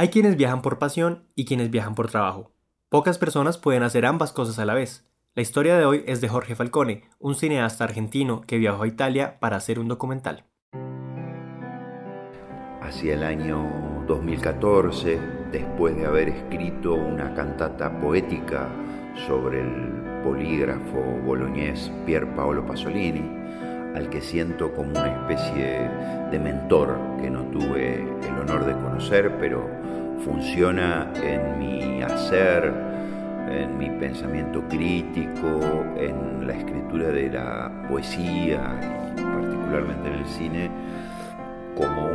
Hay quienes viajan por pasión y quienes viajan por trabajo. Pocas personas pueden hacer ambas cosas a la vez. La historia de hoy es de Jorge Falcone, un cineasta argentino que viajó a Italia para hacer un documental. Hacia el año 2014, después de haber escrito una cantata poética sobre el polígrafo boloñés Pier Paolo Pasolini, al que siento como una especie de mentor que no tuve el honor de conocer, pero funciona en mi hacer, en mi pensamiento crítico, en la escritura de la poesía particularmente en el cine, como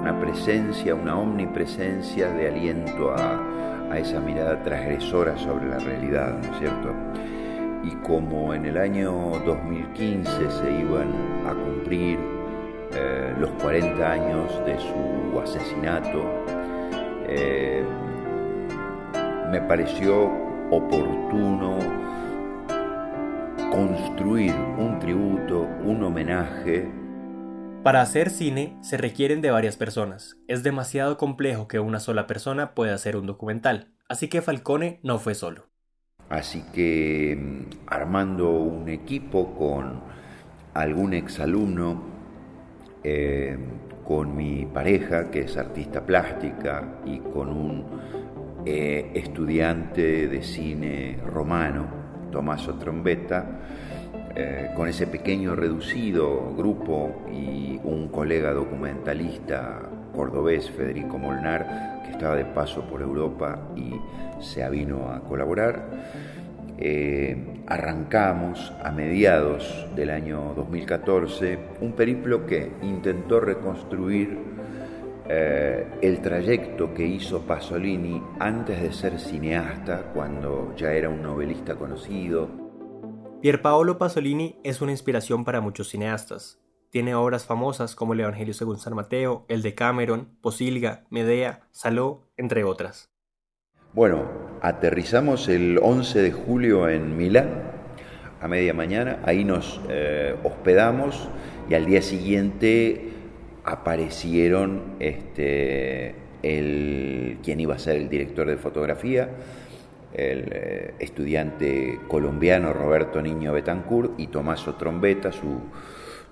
una presencia, una omnipresencia de aliento a, esa mirada transgresora sobre la realidad, ¿no es cierto? Y como en el año 2015 se iban a cumplir eh, los 40 años de su asesinato, eh, me pareció oportuno construir un tributo, un homenaje. Para hacer cine se requieren de varias personas. Es demasiado complejo que una sola persona pueda hacer un documental, así que Falcone no fue solo. Así que mm, armando un equipo con algún exalumno, eh, con mi pareja, que es artista plástica, y con un eh, estudiante de cine romano, Tommaso Trombetta, eh, con ese pequeño reducido grupo y un colega documentalista cordobés, Federico Molnar, que estaba de paso por Europa y se avino a colaborar. Eh, arrancamos a mediados del año 2014 un periplo que intentó reconstruir eh, el trayecto que hizo Pasolini antes de ser cineasta, cuando ya era un novelista conocido. Pierpaolo Pasolini es una inspiración para muchos cineastas. Tiene obras famosas como El Evangelio según San Mateo, El de Cameron, Posilga, Medea, Saló, entre otras. Bueno, aterrizamos el 11 de julio en Milán a media mañana, ahí nos eh, hospedamos y al día siguiente aparecieron este, el, quien iba a ser el director de fotografía, el eh, estudiante colombiano Roberto Niño Betancourt y Tomaso Trombetta, su,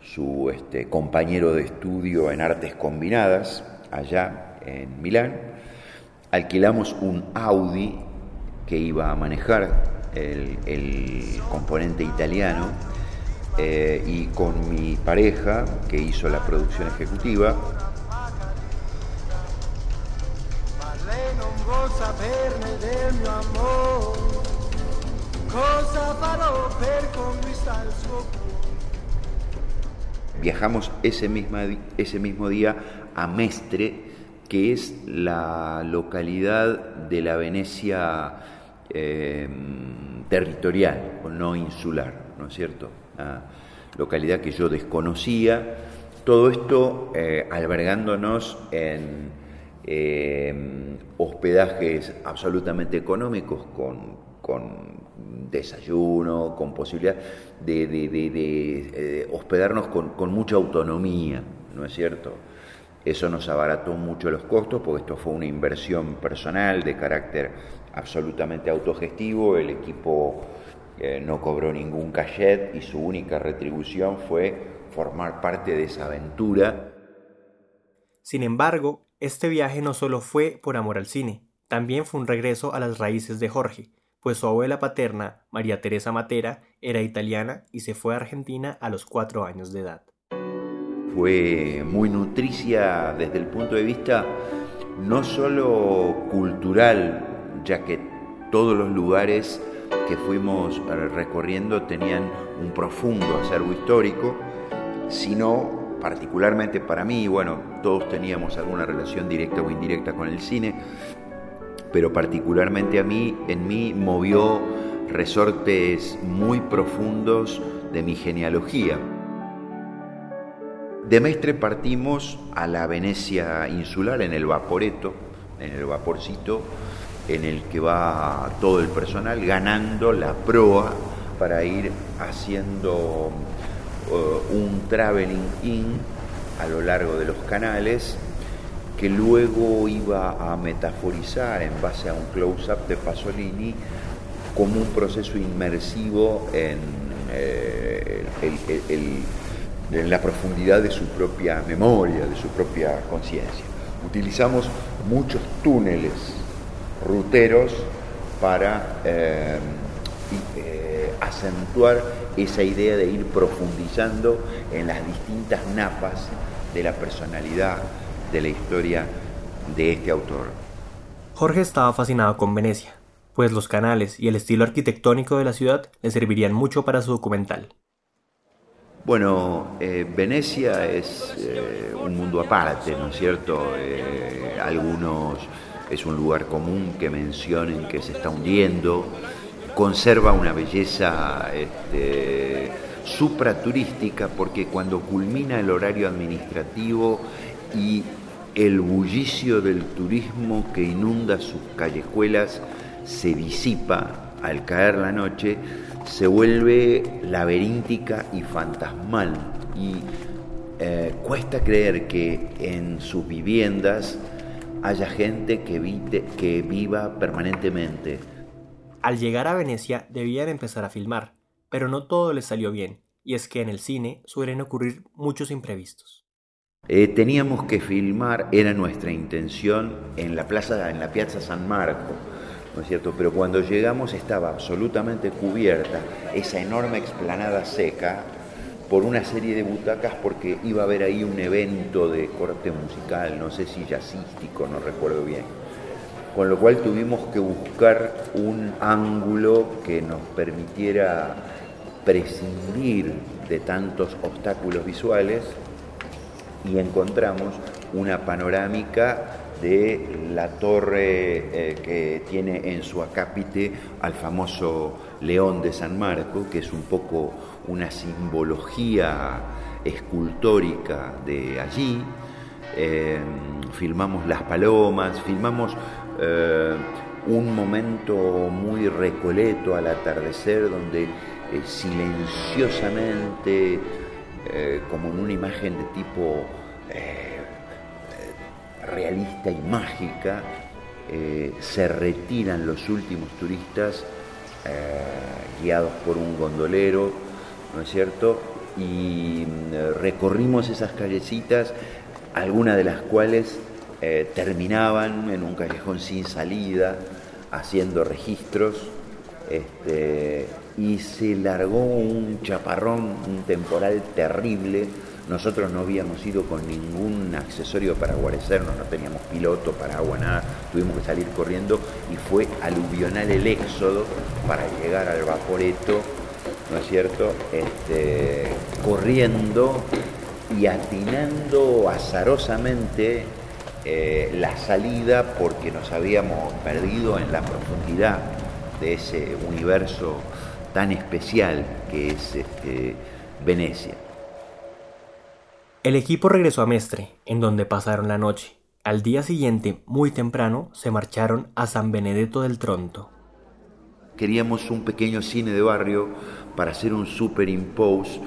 su este, compañero de estudio en artes combinadas allá en Milán alquilamos un Audi que iba a manejar el, componente italiano eh, y con mi pareja que hizo la producción ejecutiva. Viajamos ese, ese mismo día a Mestre, que es la localidad de la Venecia eh, territorial, o no insular, ¿no es cierto? Localidad que yo desconocía, todo esto eh, albergándonos en eh, hospedajes absolutamente económicos con, desayuno, con posibilidad de, hospedarnos con mucha autonomía, ¿no es cierto? Eso nos abarató mucho los costos porque esto fue una inversión personal de carácter absolutamente autogestivo. El equipo eh, no cobró ningún cachet y su única retribución fue formar parte de esa aventura. Sin embargo, este viaje no solo fue por amor al cine, también fue un regreso a las raíces de Jorge, pues su abuela paterna, María Teresa Matera, era italiana y se fue a Argentina a los cuatro años de edad. Fue muy nutricia desde el punto de vista no solo cultural, ya que todos los lugares que fuimos recorriendo tenían un profundo acervo histórico, sino particularmente para mí, bueno, todos teníamos alguna relación directa o indirecta con el cine, pero particularmente a mí, en mí movió resortes muy profundos de mi genealogía. De Mestre partimos a la Venecia insular en el Vaporeto, en el vaporcito, en el que va todo el personal ganando la proa para ir haciendo uh, un traveling in a lo largo de los canales que luego iba a metaforizar en base a un close-up de Pasolini como un proceso inmersivo en, eh, en la profundidad de su propia memoria, de su propia conciencia. Utilizamos muchos túneles ruteros para eh, eh, acentuar esa idea de ir profundizando en las distintas napas de la personalidad de la historia de este autor. Jorge estaba fascinado con Venecia, pues los canales y el estilo arquitectónico de la ciudad le servirían mucho para su documental. Bueno, eh, Venecia es eh, un mundo aparte, ¿no es cierto? Eh, algunos es un lugar común que mencionen que se está hundiendo, conserva una belleza este, supraturística porque cuando culmina el horario administrativo y el bullicio del turismo que inunda sus callejuelas se disipa al caer la noche, se vuelve laberíntica y fantasmal. Y eh, cuesta creer que en sus viviendas haya gente que, que viva permanentemente. Al llegar a Venecia debían empezar a filmar, pero no todo les salió bien, y es que en el cine suelen ocurrir muchos imprevistos. Eh, teníamos que filmar, era nuestra intención, en la plaza, en la Piazza San Marco, ¿no es cierto? Pero cuando llegamos estaba absolutamente cubierta esa enorme explanada seca por una serie de butacas porque iba a haber ahí un evento de corte musical, no sé si jazzístico, no recuerdo bien. Con lo cual tuvimos que buscar un ángulo que nos permitiera prescindir de tantos obstáculos visuales y encontramos una panorámica de la torre eh, que tiene en su acápite al famoso León de San Marco, que es un poco una simbología escultórica de allí. Eh, filmamos las palomas, filmamos eh, un momento muy recoleto al atardecer donde silenciosamente eh, como en una imagen de tipo realista y mágica, eh, se retiran los últimos turistas guiados por un gondolero, ¿no es cierto? Y recorrimos esas callecitas, algunas de las cuales terminaban en un callejón sin salida, haciendo registros. Este, y se largó un chaparrón, un temporal terrible. Nosotros no habíamos ido con ningún accesorio para guarecernos, no teníamos piloto, para agua, nada. Tuvimos que salir corriendo y fue aluvional el éxodo para llegar al vaporeto, ¿no es cierto? Este, corriendo y atinando azarosamente eh, la salida porque nos habíamos perdido en la profundidad de ese universo tan especial que es este, Venecia. El equipo regresó a Mestre, en donde pasaron la noche. Al día siguiente, muy temprano, se marcharon a San Benedetto del Tronto. Queríamos un pequeño cine de barrio para hacer un superimpose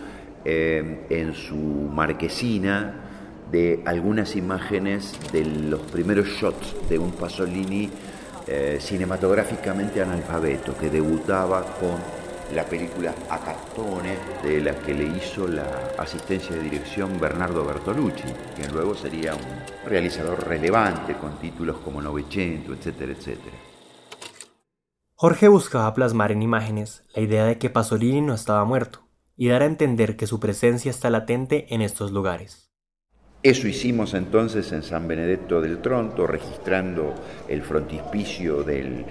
eh, en su marquesina de algunas imágenes de los primeros shots de un Pasolini eh, cinematográficamente analfabeto que debutaba con la película Acatone, de la que le hizo la asistencia de dirección Bernardo Bertolucci, quien luego sería un realizador relevante con títulos como Novecento, etcétera, etcétera. Jorge buscaba plasmar en imágenes la idea de que Pasolini no estaba muerto y dar a entender que su presencia está latente en estos lugares. Eso hicimos entonces en San Benedetto del Tronto, registrando el frontispicio del,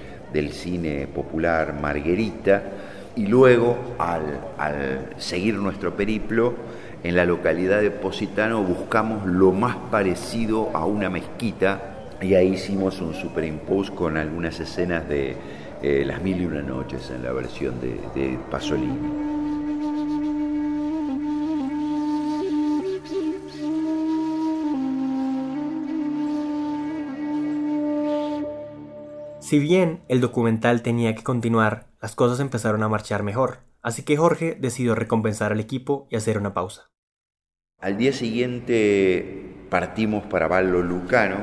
cine popular Marguerita, y luego al, seguir nuestro periplo, en la localidad de Positano buscamos lo más parecido a una mezquita y ahí hicimos un superimpose con algunas escenas de eh, Las Mil y Una Noches en la versión de, Pasolini. Si bien el documental tenía que continuar, las cosas empezaron a marchar mejor, así que Jorge decidió recompensar al equipo y hacer una pausa. Al día siguiente partimos para Vallo Lucano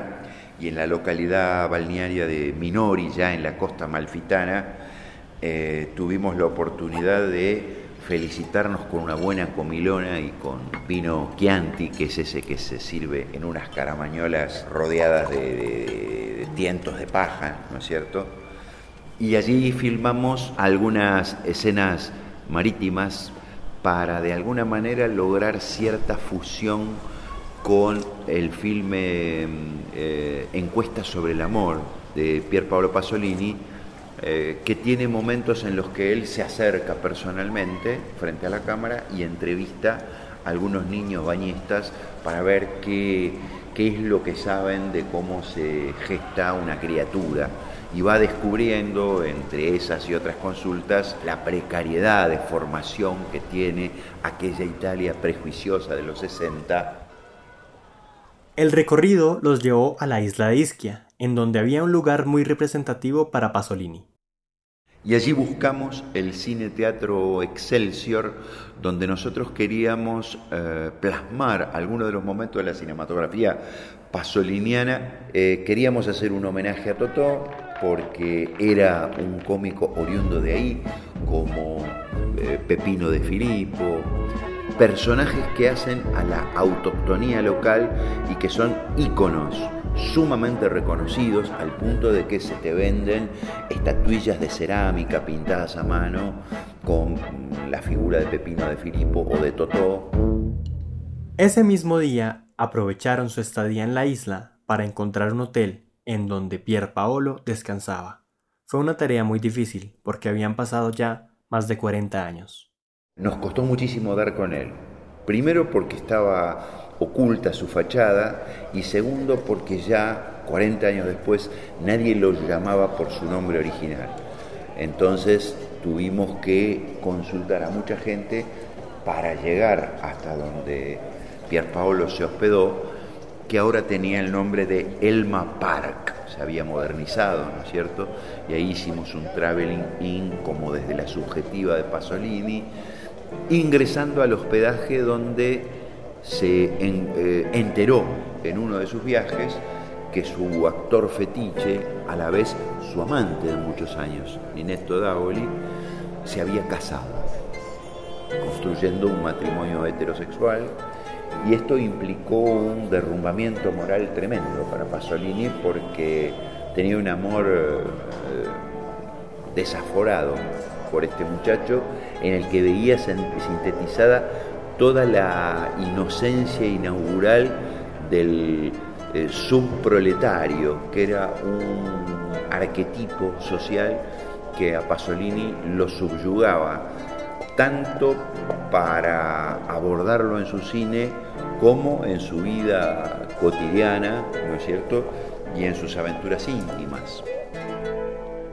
y en la localidad balnearia de Minori, ya en la costa malfitana, eh, tuvimos la oportunidad de felicitarnos con una buena comilona y con vino Chianti, que es ese que se sirve en unas caramañolas rodeadas de, de tientos de paja, ¿no es cierto? Y allí filmamos algunas escenas marítimas para de alguna manera lograr cierta fusión con el filme eh, Encuesta sobre el amor de Pier Paolo Pasolini, eh, que tiene momentos en los que él se acerca personalmente frente a la cámara y entrevista a algunos niños bañistas para ver qué, qué es lo que saben de cómo se gesta una criatura y va descubriendo, entre esas y otras consultas, la precariedad de formación que tiene aquella Italia prejuiciosa de los 60. El recorrido los llevó a la isla de Ischia, en donde había un lugar muy representativo para Pasolini. Y allí buscamos el cine teatro Excelsior, donde nosotros queríamos eh, plasmar algunos de los momentos de la cinematografía pasoliniana. Eh, queríamos hacer un homenaje a Totó, porque era un cómico oriundo de ahí, como eh, Pepino de Filipo, personajes que hacen a la autoctonía local y que son íconos sumamente reconocidos al punto de que se te venden estatuillas de cerámica pintadas a mano con la figura de Pepino de Filipo o de Totó. Ese mismo día aprovecharon su estadía en la isla para encontrar un hotel en donde Pier Paolo descansaba. Fue una tarea muy difícil porque habían pasado ya más de 40 años. Nos costó muchísimo dar con él. Primero porque estaba oculta su fachada y segundo porque ya 40 años después nadie lo llamaba por su nombre original. Entonces tuvimos que consultar a mucha gente para llegar hasta donde Pier Paolo se hospedó que ahora tenía el nombre de Elma Park, se había modernizado, ¿no es cierto? Y ahí hicimos un traveling in como desde la subjetiva de Pasolini, ingresando al hospedaje donde se eh, enteró en uno de sus viajes que su actor fetiche, a la vez su amante de muchos años, Ninetto Davoli, se había casado, construyendo un matrimonio heterosexual y esto implicó un derrumbamiento moral tremendo para Pasolini porque tenía un amor eh, desaforado por este muchacho en el que veía sintetizada toda la inocencia inaugural del eh, subproletario, que era un arquetipo social que a Pasolini lo subyugaba tanto para abordarlo en su cine como en su vida cotidiana, ¿no es cierto? Y en sus aventuras íntimas.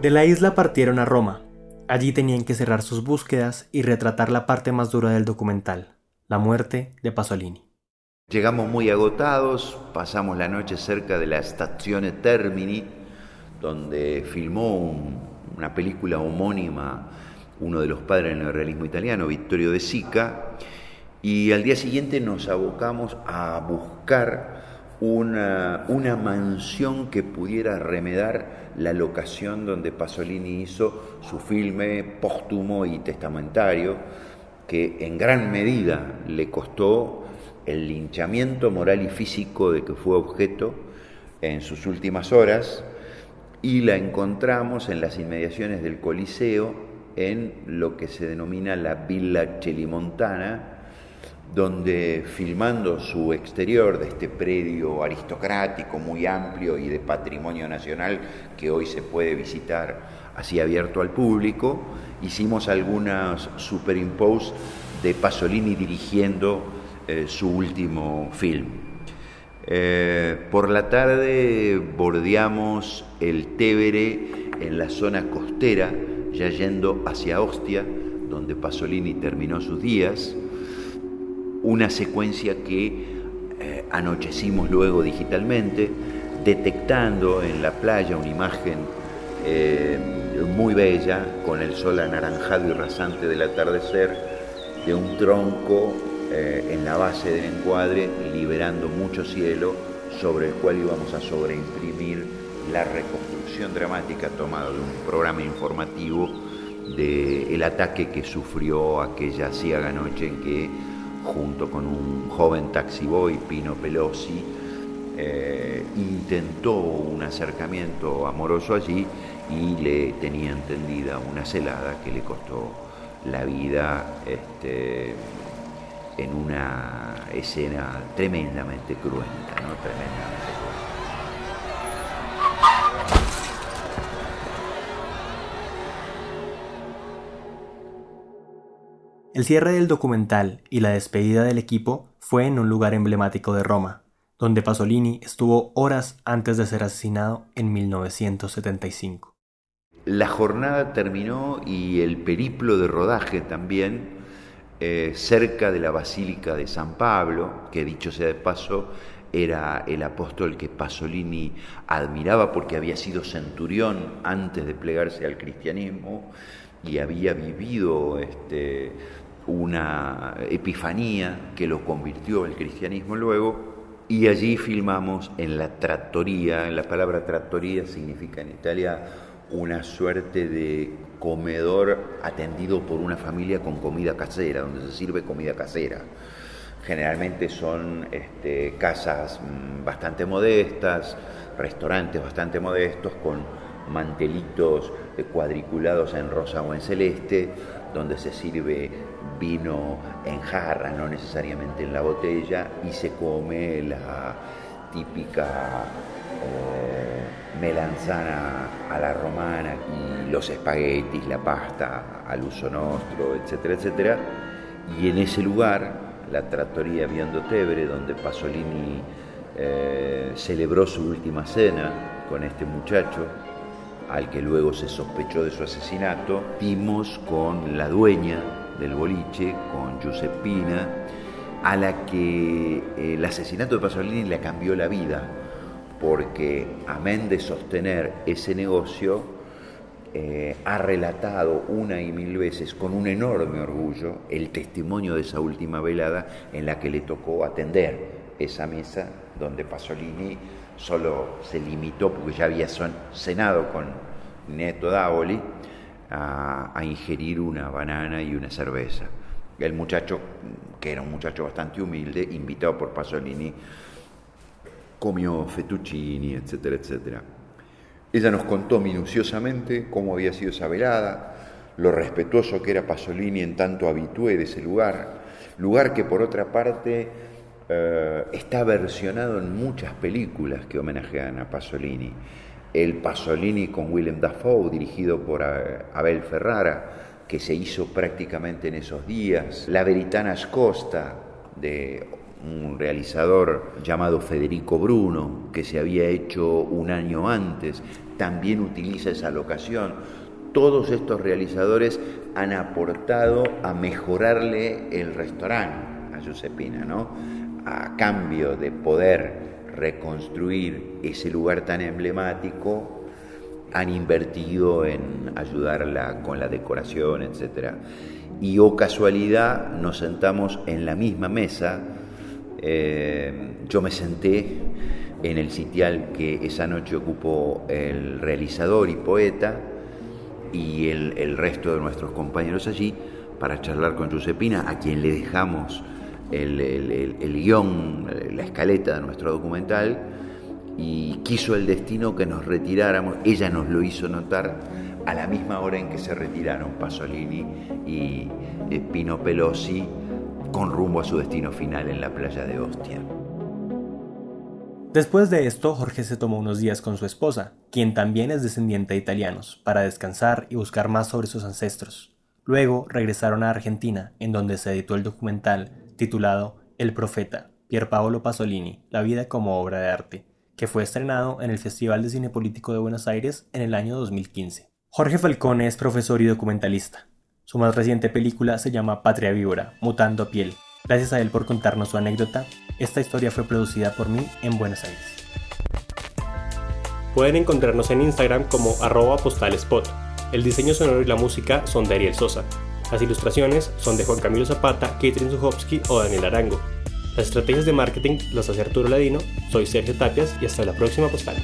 De la isla partieron a Roma. Allí tenían que cerrar sus búsquedas y retratar la parte más dura del documental, la muerte de Pasolini. Llegamos muy agotados, pasamos la noche cerca de la Stazione Termini, donde filmó una película homónima uno de los padres del realismo italiano, Vittorio de Sica, y al día siguiente nos abocamos a buscar una, una, mansión que pudiera remedar la locación donde Pasolini hizo su filme póstumo y testamentario, que en gran medida le costó el linchamiento moral y físico de que fue objeto en sus últimas horas, y la encontramos en las inmediaciones del Coliseo, en lo que se denomina la Villa Celimontana, donde filmando su exterior de este predio aristocrático muy amplio y de patrimonio nacional que hoy se puede visitar así abierto al público, hicimos algunas superimpose de Pasolini dirigiendo eh, su último film. Eh, por la tarde bordeamos el Tevere en la zona costera, ya yendo hacia Ostia, donde Pasolini terminó sus días una secuencia que eh, anochecimos luego digitalmente, detectando en la playa una imagen eh, muy bella, con el sol anaranjado y rasante del atardecer, de un tronco eh, en la base del encuadre, liberando mucho cielo, sobre el cual íbamos a sobreimprimir la reconstrucción dramática tomada de un programa informativo del ataque que sufrió aquella ciega noche en que junto con un joven taxiboy, Pino Pelosi, eh, intentó un acercamiento amoroso allí y le tenía entendida una celada que le costó la vida este, en una escena tremendamente cruenta, ¿no? Tremendamente El cierre del documental y la despedida del equipo fue en un lugar emblemático de Roma, donde Pasolini estuvo horas antes de ser asesinado en 1975. La jornada terminó y el periplo de rodaje también eh, cerca de la Basílica de San Pablo, que dicho sea de paso, era el apóstol que Pasolini admiraba porque había sido centurión antes de plegarse al cristianismo y había vivido este, una epifanía que lo convirtió al cristianismo luego, y allí filmamos en la trattoria, la palabra trattoria significa en Italia una suerte de comedor atendido por una familia con comida casera, donde se sirve comida casera. Generalmente son este, casas mm, bastante modestas, restaurantes bastante modestos, con mantelitos cuadriculados en rosa o en celeste, donde se sirve vino en jarra, no necesariamente en la botella, y se come la típica eh, melanzana a la romana y los espaguetis, la pasta al uso nostro, etcétera, etcétera. Y en ese lugar, la trattoria Viando Tebre, donde Pasolini eh, celebró su última cena con este muchacho, al que luego se sospechó de su asesinato, dimos con la dueña del boliche, con Giuseppina, a la que el asesinato de Pasolini le cambió la vida, porque amén de sostener ese negocio, eh, ha relatado una y mil veces con un enorme orgullo el testimonio de esa última velada en la que le tocó atender esa mesa donde Pasolini solo se limitó, porque ya había cenado con Neto Davoli, a, ingerir una banana y una cerveza. El muchacho, que era un muchacho bastante humilde, invitado por Pasolini, comió fettuccini, etcétera, etcétera. Ella nos contó minuciosamente cómo había sido esa velada, lo respetuoso que era Pasolini en tanto habitué de ese lugar, lugar que por otra parte eh, está versionado en muchas películas que homenajean a Pasolini. El Pasolini con Willem Dafoe, dirigido por eh, Abel Ferrara, que se hizo prácticamente en esos días. La Veritana Scosta, de un realizador llamado Federico Bruno, que se había hecho un año antes, también utiliza esa locación. Todos estos realizadores han aportado a mejorarle el restaurante a Giuseppina, ¿no? a cambio de poder reconstruir ese lugar tan emblemático, han invertido en ayudarla con la decoración, etc. Y o oh casualidad nos sentamos en la misma mesa, eh, yo me senté en el sitial que esa noche ocupó el realizador y poeta y el, resto de nuestros compañeros allí para charlar con Giuseppina, a quien le dejamos el, guion, la escaleta de nuestro documental y quiso el destino que nos retiráramos, ella nos lo hizo notar a la misma hora en que se retiraron Pasolini y eh, Pino Pelosi con rumbo a su destino final en la playa de Ostia. Después de esto, Jorge se tomó unos días con su esposa, quien también es descendiente de italianos, para descansar y buscar más sobre sus ancestros. Luego regresaron a Argentina, en donde se editó el documental titulado El Profeta, Pierpaolo Pasolini, La vida como obra de arte, que fue estrenado en el Festival de Cine Político de Buenos Aires en el año 2015. Jorge Falcone es profesor y documentalista. Su más reciente película se llama Patria Víbora, Mutando Piel. Gracias a él por contarnos su anécdota. Esta historia fue producida por mí en Buenos Aires. Pueden encontrarnos en Instagram como arroba postalespot. El diseño sonoro y la música son de Ariel Sosa. Las ilustraciones son de Juan Camilo Zapata, Catherine Zuchowski o Daniel Arango. Las estrategias de marketing las hace Arturo Ladino, soy Sergio Tapias y hasta la próxima postal.